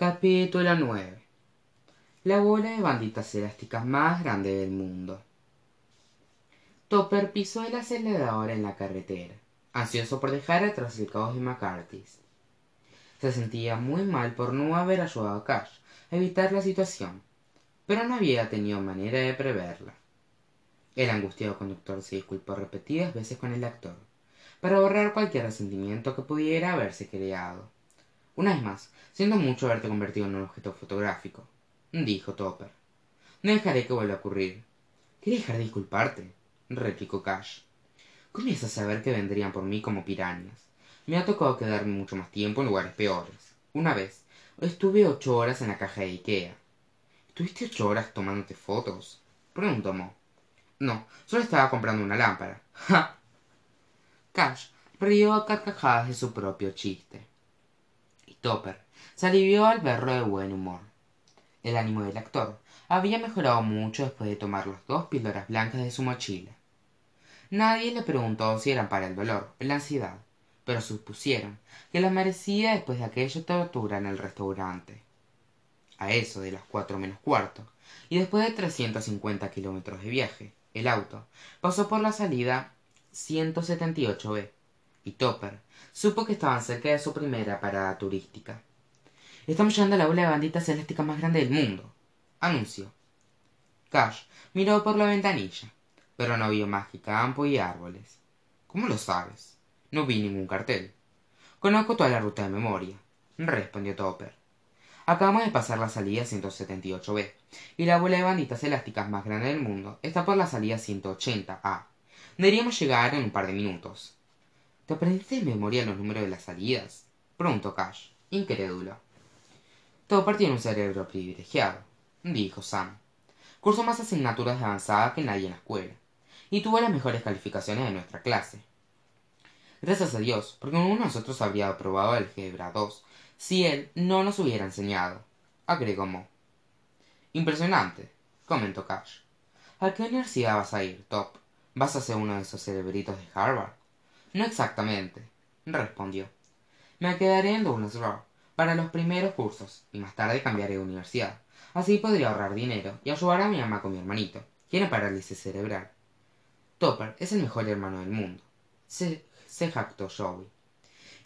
Capítulo 9 La bola de banditas elásticas más grande del mundo. Topper pisó el acelerador en la carretera, ansioso por dejar atrás el caos de McCarthy's. Se sentía muy mal por no haber ayudado a Cash a evitar la situación, pero no había tenido manera de preverla. El angustiado conductor se disculpó repetidas veces con el actor, para borrar cualquier resentimiento que pudiera haberse creado. Una vez más, siento mucho haberte convertido en un objeto fotográfico, dijo Topper. No dejaré que vuelva a ocurrir. ¿Quieres dejar de disculparte? replicó Cash. Comienza a saber que vendrían por mí como pirañas. Me ha tocado quedarme mucho más tiempo en lugares peores. Una vez, estuve ocho horas en la caja de Ikea. ¿Estuviste ocho horas tomándote fotos? preguntó Mo. No, solo estaba comprando una lámpara. ¡Ja! Cash rió a carcajadas de su propio chiste. Topper se alivió al verlo de buen humor. El ánimo del actor había mejorado mucho después de tomar las dos píldoras blancas de su mochila. Nadie le preguntó si eran para el dolor o la ansiedad, pero supusieron que las merecía después de aquella tortura en el restaurante. A eso de las cuatro menos cuarto, y después de trescientos cincuenta kilómetros de viaje, el auto pasó por la salida 178B, y Topper supo que estaban cerca de su primera parada turística. Estamos llegando a la bola de banditas elásticas más grande del mundo, anunció. Cash miró por la ventanilla, pero no vio más que campo y árboles. ¿Cómo lo sabes? No vi ningún cartel. Conozco toda la ruta de memoria, respondió Topper. Acabamos de pasar la salida 178B, y la bola de banditas elásticas más grande del mundo está por la salida 180A. Deberíamos llegar en un par de minutos. ¿Te aprendiste de memoria los números de las salidas? preguntó Cash, incrédulo. Topper tiene un cerebro privilegiado, dijo Sam. Cursó más asignaturas de avanzada que nadie en la escuela, y tuvo las mejores calificaciones de nuestra clase. Gracias a Dios, porque ninguno de nosotros habría aprobado el Gebra 2 si él no nos hubiera enseñado, agregó Mo. Impresionante, comentó Cash. ¿A qué universidad vas a ir, Top? ¿Vas a ser uno de esos cerebritos de Harvard? No exactamente, respondió. Me quedaré en Douglas Row para los primeros cursos y más tarde cambiaré de universidad. Así podría ahorrar dinero y ayudar a mi mamá con mi hermanito, tiene parálisis cerebral. Topper es el mejor hermano del mundo. Se, se jactó Joey.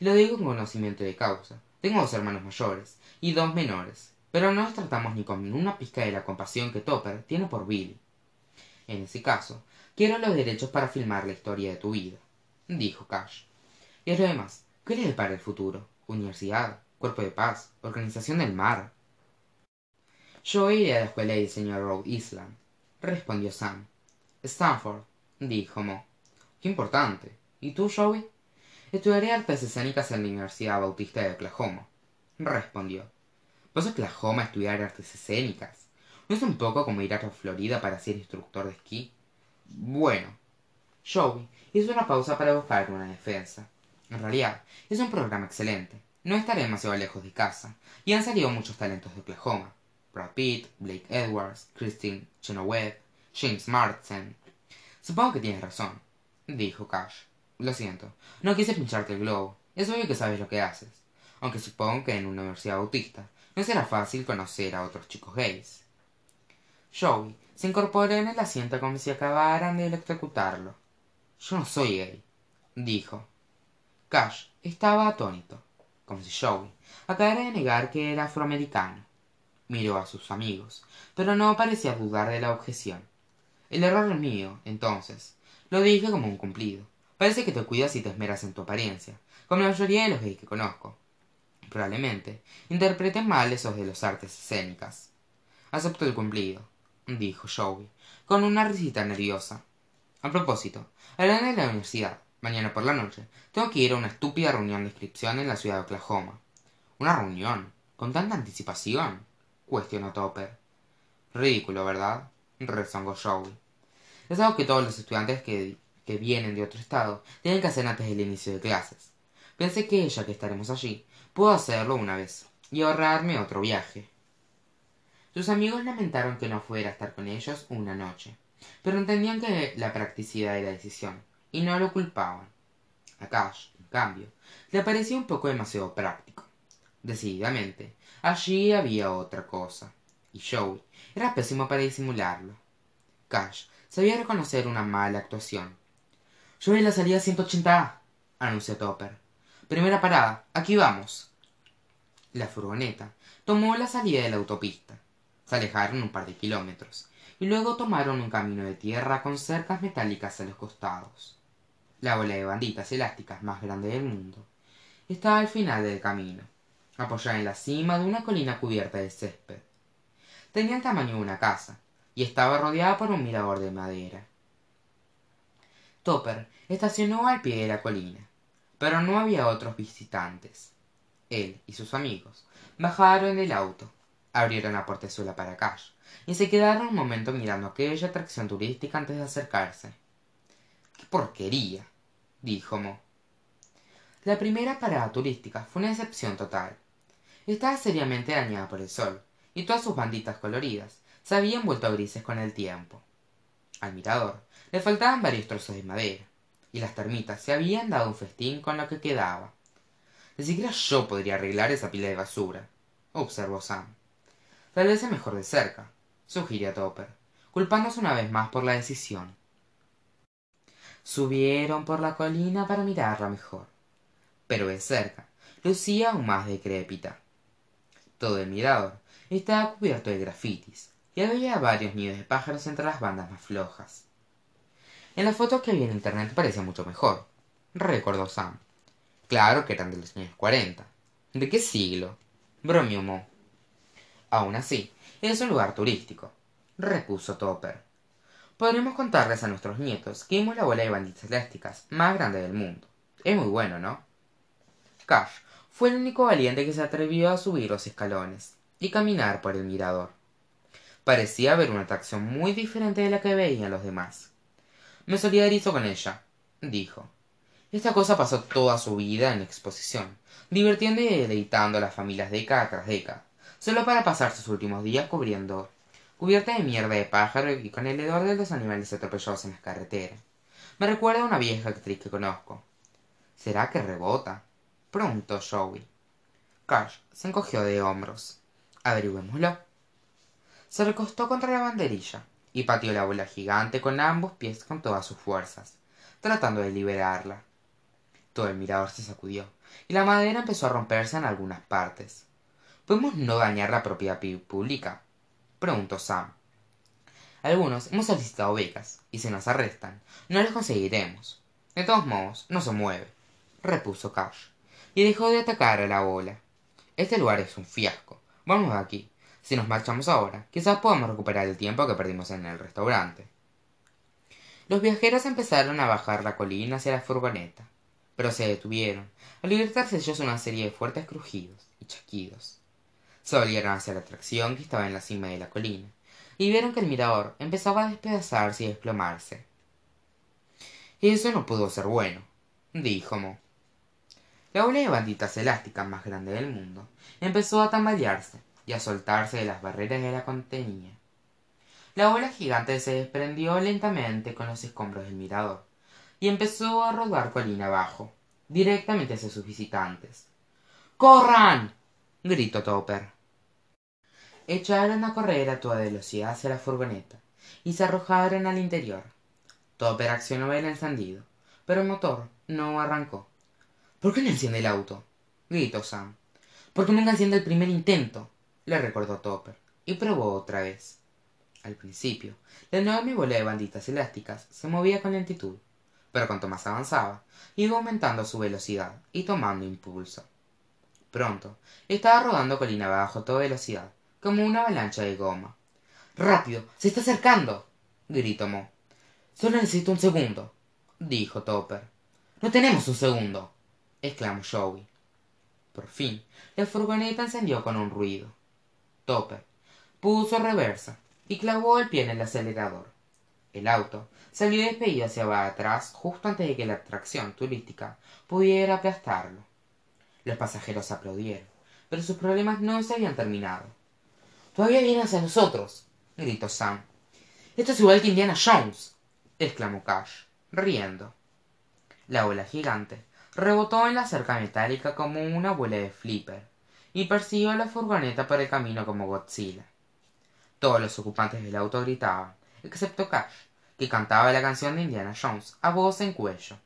Lo digo con conocimiento de causa. Tengo dos hermanos mayores y dos menores, pero no nos tratamos ni con una pizca de la compasión que Topper tiene por Billy. En ese caso, quiero los derechos para filmar la historia de tu vida, dijo Cash. Y es lo demás, ¿qué le depara el futuro? Universidad, cuerpo de paz, organización del mar. Yo iré a la escuela de diseño de Rhode Island, respondió Sam. Stanford, dijo Mo. Qué importante. ¿Y tú, Joey? Estudiaré artes escénicas en la Universidad Bautista de Oklahoma, respondió. ¿Vas a Oklahoma a estudiar artes escénicas? ¿No es un poco como ir a Florida para ser instructor de esquí? Bueno. Joey hizo una pausa para buscar una defensa. En realidad, es un programa excelente. No estaré demasiado lejos de casa, y han salido muchos talentos de Oklahoma. Brad Pitt, Blake Edwards, Christine Chenoweth, James Marsden. Supongo que tienes razón, dijo Cash. Lo siento, no quise pincharte el globo. Es obvio que sabes lo que haces. Aunque supongo que en una universidad bautista no será fácil conocer a otros chicos gays. Joey se incorporó en el asiento como si acabaran de electrocutarlo. Yo no soy gay, dijo. Cash estaba atónito, como si Joey acabara de negar que era afroamericano. Miró a sus amigos, pero no parecía dudar de la objeción. El error es mío, entonces. Lo dije como un cumplido. Parece que te cuidas y te esmeras en tu apariencia, como la mayoría de los gays que conozco. Probablemente interpreten mal esos de las artes escénicas. Acepto el cumplido, dijo Joey, con una risita nerviosa. A propósito, hablando de la universidad, mañana por la noche tengo que ir a una estúpida reunión de inscripción en la ciudad de Oklahoma. ¿Una reunión? ¿Con tanta anticipación? cuestionó Topper. Ridículo, ¿verdad? rezongó Joey. Es algo que todos los estudiantes que, que vienen de otro estado tienen que hacer antes del inicio de clases. Pensé que ya que estaremos allí, puedo hacerlo una vez y ahorrarme otro viaje. Sus amigos lamentaron que no fuera a estar con ellos una noche, pero entendían que la practicidad de la decisión y no lo culpaban. A Cash, en cambio, le parecía un poco demasiado práctico. decididamente allí había otra cosa y joey era pésimo para disimularlo. Cash sabía reconocer una mala actuación. Yo en la salida a anunció topper. Primera parada aquí vamos. La furgoneta tomó la salida de la autopista. Se alejaron un par de kilómetros y luego tomaron un camino de tierra con cercas metálicas a los costados. La bola de banditas elásticas más grande del mundo estaba al final del camino apoyada en la cima de una colina cubierta de césped. Tenía el tamaño de una casa y estaba rodeada por un mirador de madera. Topper estacionó al pie de la colina pero no había otros visitantes. Él y sus amigos bajaron del auto abrieron la portezuela para cash y se quedaron un momento mirando aquella atracción turística antes de acercarse. Qué porquería dijo mo. La primera parada turística fue una excepción total. Estaba seriamente dañada por el sol y todas sus banditas coloridas se habían vuelto grises con el tiempo. Al mirador le faltaban varios trozos de madera y las termitas se habían dado un festín con lo que quedaba. Ni siquiera yo podría arreglar esa pila de basura observó sam vez es mejor de cerca sugirió topper culpándose una vez más por la decisión. Subieron por la colina para mirarla mejor pero de cerca lucía aún más decrépita. Todo el mirador estaba cubierto de grafitis y había varios nidos de pájaros entre las bandas más flojas. En las fotos que vi en internet parecía mucho mejor recordó sam. Claro que eran de los años cuarenta. De qué siglo bromeó aún así es un lugar turístico. Repuso topper. Podremos contarles a nuestros nietos que vimos la bola de banditas elásticas más grande del mundo. Es muy bueno no cash fue el único valiente que se atrevió a subir los escalones y caminar por el mirador. Parecía haber una atracción muy diferente de la que veían los demás. Me solidarizo con ella dijo. Esta cosa pasó toda su vida en exposición divirtiendo y deleitando a las familias década tras década solo para pasar sus últimos días cubriendo cubierta de mierda de pájaro y con el hedor de los animales atropellados en las carreteras. Me recuerda a una vieja actriz que conozco. Será que rebota preguntó joey. Cash se encogió de hombros. Averigüémoslo. Se recostó contra la banderilla y pateó la bola gigante con ambos pies con todas sus fuerzas tratando de liberarla. Todo el mirador se sacudió y la madera empezó a romperse en algunas partes podemos no dañar la propiedad pública. Preguntó sam. Algunos hemos solicitado becas y si nos arrestan. No las conseguiremos. De todos modos no se mueve. Repuso cash. Y dejó de atacar a la bola. Este lugar es un fiasco. Vamos de aquí. Si nos marchamos ahora quizás podamos recuperar el tiempo que perdimos en el restaurante. Los viajeros empezaron a bajar la colina hacia la furgoneta pero se detuvieron. Al libertarse ellos una serie de fuertes crujidos y chasquidos se volvieron hacia la atracción que estaba en la cima de la colina y vieron que el mirador empezaba a despedazarse y desplomarse. Eso no pudo ser bueno dijo mo. La bola de banditas elásticas más grande del mundo empezó a tambalearse y a soltarse de las barreras que la contenía la bola gigante se desprendió lentamente con los escombros del mirador y empezó a rodar colina abajo directamente hacia sus visitantes. Corran gritó topper echaron a correr a toda velocidad hacia la furgoneta y se arrojaron al interior. Topper accionó el encendido pero el motor no arrancó. Por qué no enciende el auto gritó sam. Por qué nunca enciende el primer intento le recordó topper y probó otra vez. Al principio la enorme bola de banditas elásticas se movía con lentitud pero cuanto más avanzaba iba aumentando su velocidad y tomando impulso. Pronto estaba rodando colina abajo a toda velocidad como una avalancha de goma. Rápido se está acercando gritó mo. Solo necesito un segundo dijo topper. No tenemos un segundo exclamó joey. Por fin la furgoneta encendió con un ruido. Topper puso reversa y clavó el pie en el acelerador. El auto salió despedido hacia atrás justo antes de que la atracción turística pudiera aplastarlo. Los pasajeros aplaudieron pero sus problemas no se habían terminado todavía viene hacia nosotros gritó sam esto es igual que indiana jones exclamó cash riendo la ola gigante rebotó en la cerca metálica como una bola de flipper y persiguió la furgoneta por el camino como Godzilla. Todos los ocupantes del auto gritaban, excepto Cash, que cantaba la canción de Indiana Jones a voz en cuello.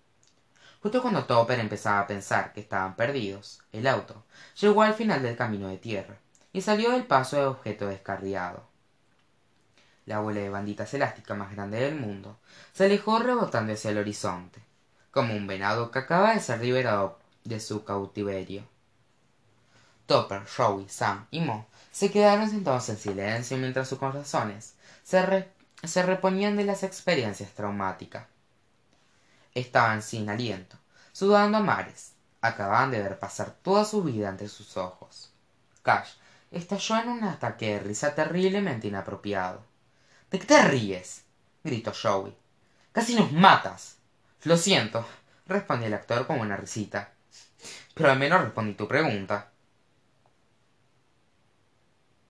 Justo cuando Topper empezaba a pensar que estaban perdidos, el auto llegó al final del camino de tierra y salió del paso de objeto descarriado. La bola de banditas elásticas más grande del mundo se alejó rebotando hacia el horizonte, como un venado que acaba de ser liberado de su cautiverio. Topper, Joey, Sam y Mo se quedaron sentados en silencio mientras sus corazones se, se reponían de las experiencias traumáticas. Estaban sin aliento, sudando a mares. Acababan de ver pasar toda su vida ante sus ojos. Cash estalló en un ataque de risa terriblemente inapropiado. ¿De qué te ríes? gritó Joey. Casi nos matas. Lo siento, respondió el actor con una risita. Pero al menos respondí tu pregunta.